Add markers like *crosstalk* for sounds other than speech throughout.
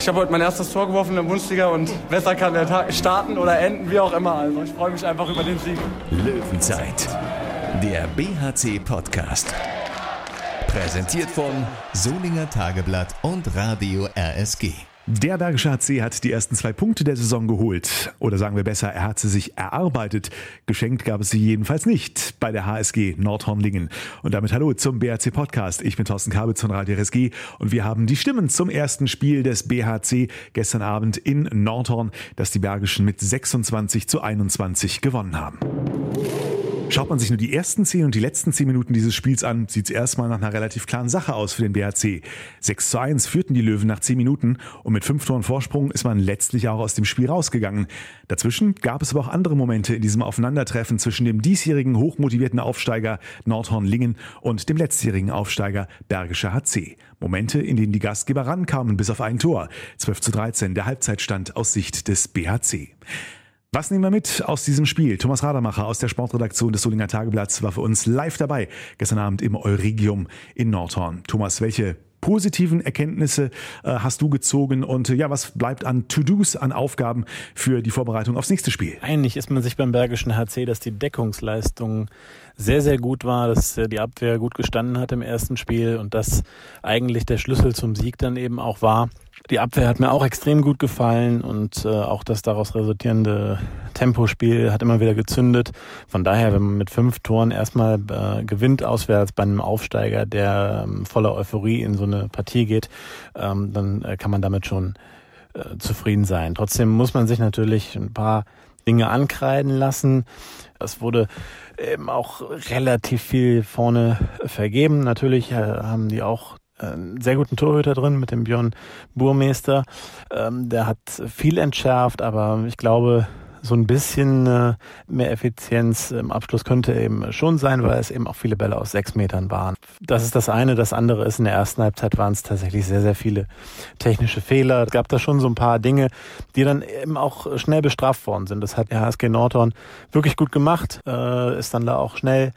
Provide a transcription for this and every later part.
Ich habe heute mein erstes Tor geworfen in der Bundesliga und besser kann der Tag starten oder enden, wie auch immer. Also ich freue mich einfach über den Sieg. Löwenzeit, der BHC-Podcast. Präsentiert von Solinger Tageblatt und Radio RSG. Der Bergische HC hat die ersten zwei Punkte der Saison geholt. Oder sagen wir besser, er hat sie sich erarbeitet. Geschenkt gab es sie jedenfalls nicht bei der HSG Nordhornlingen. Und damit hallo zum BHC Podcast. Ich bin Thorsten Kabitz von Radio RSG und wir haben die Stimmen zum ersten Spiel des BHC gestern Abend in Nordhorn, das die Bergischen mit 26 zu 21 gewonnen haben. Schaut man sich nur die ersten zehn und die letzten zehn Minuten dieses Spiels an, sieht es erstmal nach einer relativ klaren Sache aus für den BHC. 6 zu 1 führten die Löwen nach zehn Minuten und mit fünf Toren Vorsprung ist man letztlich auch aus dem Spiel rausgegangen. Dazwischen gab es aber auch andere Momente in diesem Aufeinandertreffen zwischen dem diesjährigen hochmotivierten Aufsteiger Nordhorn-Lingen und dem letztjährigen Aufsteiger Bergischer HC. Momente, in denen die Gastgeber rankamen bis auf ein Tor. 12 zu 13 der Halbzeitstand aus Sicht des BHC. Was nehmen wir mit aus diesem Spiel? Thomas Radermacher aus der Sportredaktion des Solinger Tageblatts war für uns live dabei gestern Abend im Euregium in Nordhorn. Thomas, welche positiven Erkenntnisse äh, hast du gezogen und äh, ja, was bleibt an To-Dos, an Aufgaben für die Vorbereitung aufs nächste Spiel? Eigentlich ist man sich beim Bergischen HC, dass die Deckungsleistung sehr, sehr gut war, dass äh, die Abwehr gut gestanden hat im ersten Spiel und dass eigentlich der Schlüssel zum Sieg dann eben auch war, die Abwehr hat mir auch extrem gut gefallen und äh, auch das daraus resultierende Tempospiel hat immer wieder gezündet. Von daher, wenn man mit fünf Toren erstmal äh, gewinnt auswärts bei einem Aufsteiger, der ähm, voller Euphorie in so eine Partie geht, ähm, dann äh, kann man damit schon äh, zufrieden sein. Trotzdem muss man sich natürlich ein paar Dinge ankreiden lassen. Es wurde eben auch relativ viel vorne vergeben. Natürlich äh, haben die auch einen sehr guten Torhüter drin mit dem Björn Burmeister. Ähm, der hat viel entschärft, aber ich glaube, so ein bisschen äh, mehr Effizienz im Abschluss könnte eben schon sein, weil es eben auch viele Bälle aus sechs Metern waren. Das ist das eine. Das andere ist, in der ersten Halbzeit waren es tatsächlich sehr, sehr viele technische Fehler. Es gab da schon so ein paar Dinge, die dann eben auch schnell bestraft worden sind. Das hat der HSG Nordhorn wirklich gut gemacht, äh, ist dann da auch schnell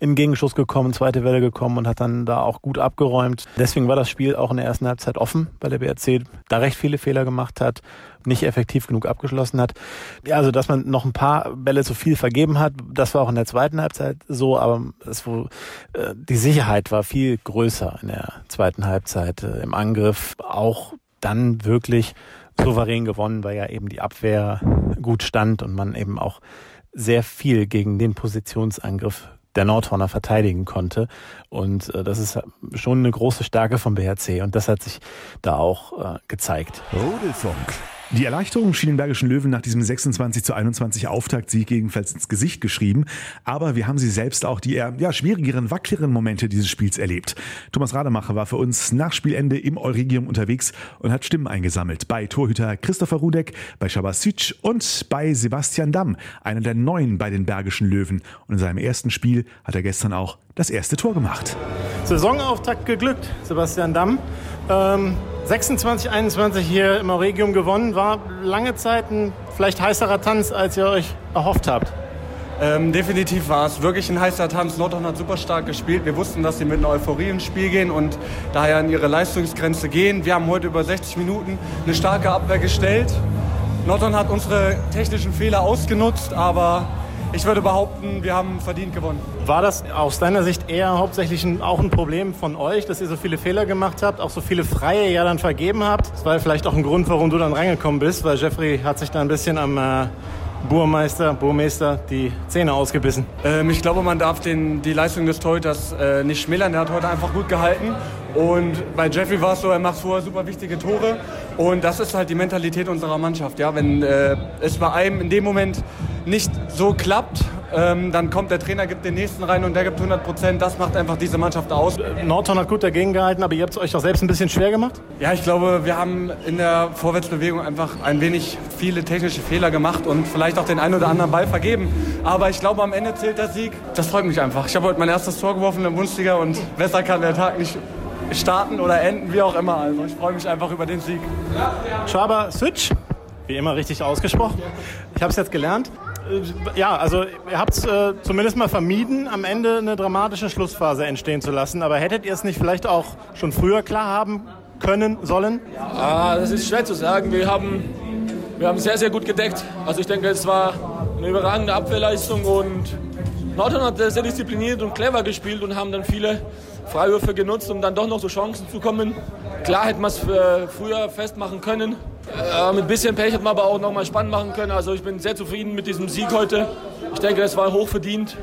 in Gegenschuss gekommen, zweite Welle gekommen und hat dann da auch gut abgeräumt. Deswegen war das Spiel auch in der ersten Halbzeit offen, weil der BRC da recht viele Fehler gemacht hat, nicht effektiv genug abgeschlossen hat. Ja, also dass man noch ein paar Bälle zu viel vergeben hat, das war auch in der zweiten Halbzeit so, aber es, wo, äh, die Sicherheit war viel größer in der zweiten Halbzeit äh, im Angriff. Auch dann wirklich souverän gewonnen, weil ja eben die Abwehr gut stand und man eben auch sehr viel gegen den Positionsangriff der Nordhorner verteidigen konnte. Und äh, das ist schon eine große Stärke vom BHC und das hat sich da auch äh, gezeigt. Rudelfunk. Die Erleichterung schien den Bergischen Löwen nach diesem 26 zu 21 Auftaktsieg jedenfalls ins Gesicht geschrieben. Aber wir haben sie selbst auch die eher ja, schwierigeren, wackleren Momente dieses Spiels erlebt. Thomas Rademacher war für uns nach Spielende im Euregium unterwegs und hat Stimmen eingesammelt. Bei Torhüter Christopher Rudek, bei Shabasic und bei Sebastian Damm, einer der neuen bei den Bergischen Löwen. Und in seinem ersten Spiel hat er gestern auch das erste Tor gemacht. Saisonauftakt geglückt, Sebastian Damm. Ähm 26, 21 hier im Auregium gewonnen. War lange Zeit ein vielleicht heißerer Tanz, als ihr euch erhofft habt. Ähm, definitiv war es wirklich ein heißer Tanz. Nordhorn hat super stark gespielt. Wir wussten, dass sie mit einer Euphorie ins Spiel gehen und daher an ihre Leistungsgrenze gehen. Wir haben heute über 60 Minuten eine starke Abwehr gestellt. Nordhorn hat unsere technischen Fehler ausgenutzt, aber ich würde behaupten, wir haben verdient gewonnen. War das aus deiner Sicht eher hauptsächlich ein, auch ein Problem von euch, dass ihr so viele Fehler gemacht habt, auch so viele Freie ja dann vergeben habt? Das war vielleicht auch ein Grund, warum du dann reingekommen bist, weil Jeffrey hat sich da ein bisschen am äh, Burmeister, Burmeister die Zähne ausgebissen. Ähm, ich glaube, man darf den, die Leistung des Torhüters äh, nicht schmälern. Der hat heute einfach gut gehalten. Und bei Jeffrey war es so, er macht vorher super wichtige Tore. Und das ist halt die Mentalität unserer Mannschaft. Ja? Wenn äh, es bei einem in dem Moment nicht so klappt, ähm, dann kommt der Trainer, gibt den nächsten rein und der gibt 100 Prozent. Das macht einfach diese Mannschaft aus. Nordhorn hat gut dagegen gehalten, aber ihr habt es euch doch selbst ein bisschen schwer gemacht? Ja, ich glaube, wir haben in der Vorwärtsbewegung einfach ein wenig viele technische Fehler gemacht und vielleicht auch den einen oder anderen Ball vergeben. Aber ich glaube, am Ende zählt der Sieg. Das freut mich einfach. Ich habe heute mein erstes Tor geworfen in der Bundesliga und besser kann der Tag nicht starten oder enden, wie auch immer. Also ich freue mich einfach über den Sieg. Schaber Switch, wie immer richtig ausgesprochen. Ich habe es jetzt gelernt. Äh, ja, also ihr habt es äh, zumindest mal vermieden, am Ende eine dramatische Schlussphase entstehen zu lassen. Aber hättet ihr es nicht vielleicht auch schon früher klar haben können, sollen? Ah, das ist schwer zu sagen. Wir haben, wir haben sehr, sehr gut gedeckt. Also ich denke, es war eine überragende Abwehrleistung und Nordhorn hat sehr diszipliniert und clever gespielt und haben dann viele Freiwürfe genutzt, um dann doch noch so Chancen zu kommen. Klar hätten wir es früher festmachen können. Äh, mit ein bisschen Pech hätten wir aber auch noch mal spannend machen können. Also ich bin sehr zufrieden mit diesem Sieg heute. Ich denke, es war hochverdient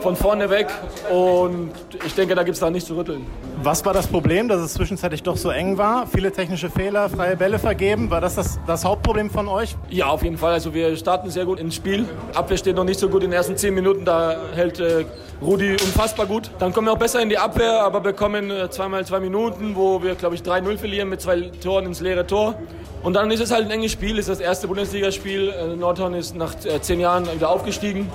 von vorne weg und ich denke, da gibt es da nichts zu rütteln. Was war das Problem, dass es zwischenzeitlich doch so eng war? Viele technische Fehler, freie Bälle vergeben. War das, das das Hauptproblem von euch? Ja, auf jeden Fall. Also wir starten sehr gut ins Spiel. Abwehr steht noch nicht so gut in den ersten zehn Minuten. Da hält äh, Rudi unfassbar gut. Dann kommen wir auch besser in die Abwehr, aber bekommen äh, zweimal zwei Minuten, wo wir, glaube ich, 3-0 verlieren mit zwei Toren ins leere Tor. Und dann ist es halt ein enges Spiel, ist das erste Bundesligaspiel. Äh, Nordhorn ist nach äh, zehn Jahren wieder aufgestiegen.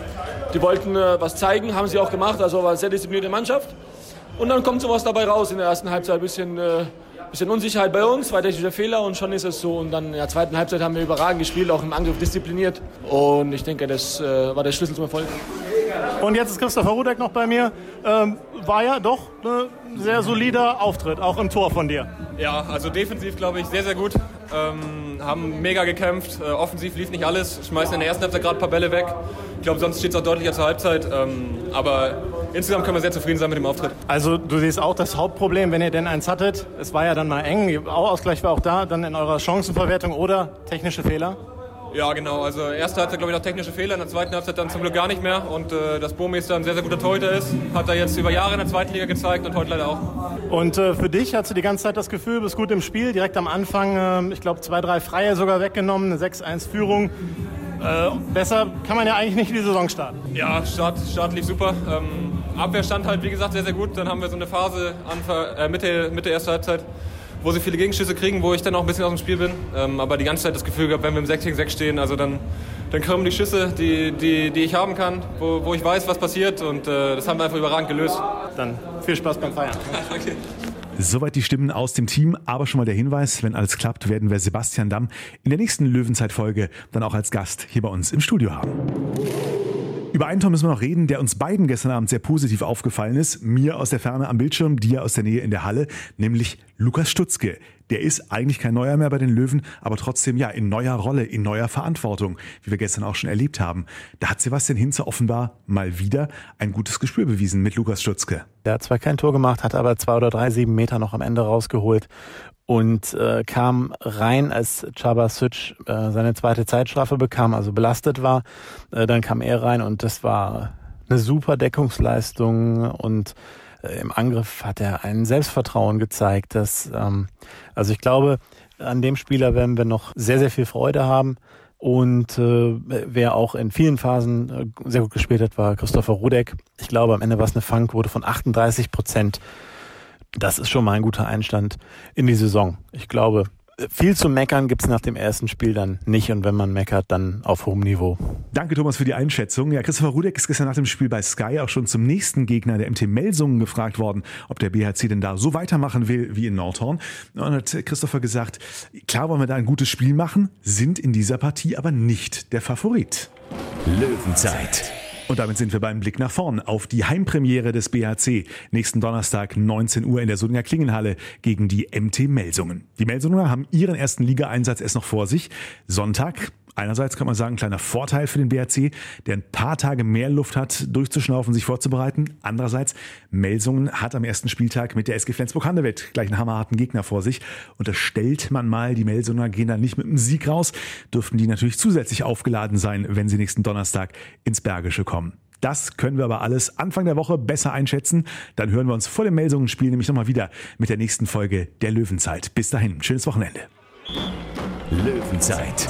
Die wollten äh, was zeigen, haben sie auch gemacht, also war eine sehr disziplinierte Mannschaft. Und dann kommt sowas dabei raus in der ersten Halbzeit, ein bisschen, äh, bisschen Unsicherheit bei uns, zwei technische Fehler und schon ist es so. Und dann in der zweiten Halbzeit haben wir überragend gespielt, auch im Angriff diszipliniert. Und ich denke, das äh, war der Schlüssel zum Erfolg. Und jetzt ist Christopher Rudek noch bei mir. Ähm, war ja doch ein sehr solider Auftritt, auch im Tor von dir. Ja, also defensiv glaube ich sehr, sehr gut. Ähm, haben mega gekämpft. Äh, offensiv lief nicht alles. Schmeißen in der ersten Halbzeit gerade ein paar Bälle weg. Ich glaube, sonst steht es auch deutlicher zur Halbzeit. Ähm, aber insgesamt können wir sehr zufrieden sein mit dem Auftritt. Also du siehst auch das Hauptproblem, wenn ihr denn eins hattet. Es war ja dann mal eng. Ausgleich war auch da, dann in eurer Chancenverwertung oder technische Fehler. Ja, genau. Also erste Halbzeit, glaube ich, noch technische Fehler, in der zweiten Halbzeit dann zum Glück gar nicht mehr. Und äh, dass Burmeister ein sehr, sehr guter Torhüter ist, hat er jetzt über Jahre in der zweiten Liga gezeigt und heute leider auch. Und äh, für dich hast du die ganze Zeit das Gefühl, du bist gut im Spiel, direkt am Anfang, äh, ich glaube, zwei, drei Freie sogar weggenommen, eine 6-1-Führung. Äh, besser kann man ja eigentlich nicht die Saison starten. Ja, Start, Start lief super. Ähm, Abwehr stand halt, wie gesagt, sehr, sehr gut. Dann haben wir so eine Phase Anfang, äh, Mitte, Mitte erster Halbzeit, wo sie viele Gegenschüsse kriegen, wo ich dann auch ein bisschen aus dem Spiel bin. Ähm, aber die ganze Zeit das Gefühl gehabt, wenn wir im 6 gegen 6 stehen, also dann, dann kommen die Schüsse, die, die, die ich haben kann, wo, wo ich weiß, was passiert. Und äh, das haben wir einfach überragend gelöst. Dann viel Spaß beim Feiern. *laughs* okay. Soweit die Stimmen aus dem Team, aber schon mal der Hinweis, wenn alles klappt, werden wir Sebastian Damm in der nächsten Löwenzeit-Folge dann auch als Gast hier bei uns im Studio haben. Über einen Tor müssen wir noch reden, der uns beiden gestern Abend sehr positiv aufgefallen ist. Mir aus der Ferne am Bildschirm, dir aus der Nähe in der Halle, nämlich Lukas Stutzke. Der ist eigentlich kein Neuer mehr bei den Löwen, aber trotzdem ja in neuer Rolle, in neuer Verantwortung, wie wir gestern auch schon erlebt haben. Da hat Sebastian Hinze offenbar mal wieder ein gutes Gespür bewiesen mit Lukas Stutzke. Der hat zwar kein Tor gemacht, hat aber zwei oder drei, sieben Meter noch am Ende rausgeholt und äh, kam rein, als Chabasic äh, seine zweite Zeitstrafe bekam, also belastet war. Äh, dann kam er rein und das war eine super Deckungsleistung und im Angriff hat er ein Selbstvertrauen gezeigt. Dass, ähm, also ich glaube, an dem Spieler werden wir noch sehr, sehr viel Freude haben. Und äh, wer auch in vielen Phasen äh, sehr gut gespielt hat, war Christopher Rudek. Ich glaube, am Ende war es eine Fangquote von 38 Prozent das ist schon mal ein guter Einstand in die Saison. Ich glaube, viel zu meckern gibt's nach dem ersten Spiel dann nicht und wenn man meckert, dann auf hohem Niveau. Danke Thomas für die Einschätzung. Ja, Christopher Rudek ist gestern nach dem Spiel bei Sky auch schon zum nächsten Gegner der MT Melsungen gefragt worden, ob der BHC denn da so weitermachen will wie in Nordhorn. Und dann hat Christopher gesagt, klar wollen wir da ein gutes Spiel machen, sind in dieser Partie aber nicht der Favorit. Löwenzeit. Und damit sind wir beim Blick nach vorn auf die Heimpremiere des BHC. Nächsten Donnerstag 19 Uhr in der Solinger Klingenhalle gegen die MT Melsungen. Die Melsunger haben ihren ersten Ligaeinsatz erst noch vor sich. Sonntag Einerseits kann man sagen, ein kleiner Vorteil für den BRC, der ein paar Tage mehr Luft hat, durchzuschnaufen, sich vorzubereiten. Andererseits, Melsungen hat am ersten Spieltag mit der SG Flensburg-Handewitt gleich einen hammerharten Gegner vor sich. Und da stellt man mal, die Melsunger gehen dann nicht mit einem Sieg raus, dürften die natürlich zusätzlich aufgeladen sein, wenn sie nächsten Donnerstag ins Bergische kommen. Das können wir aber alles Anfang der Woche besser einschätzen. Dann hören wir uns vor dem Melsungen-Spiel nämlich nochmal wieder mit der nächsten Folge der Löwenzeit. Bis dahin, schönes Wochenende. Löwenzeit,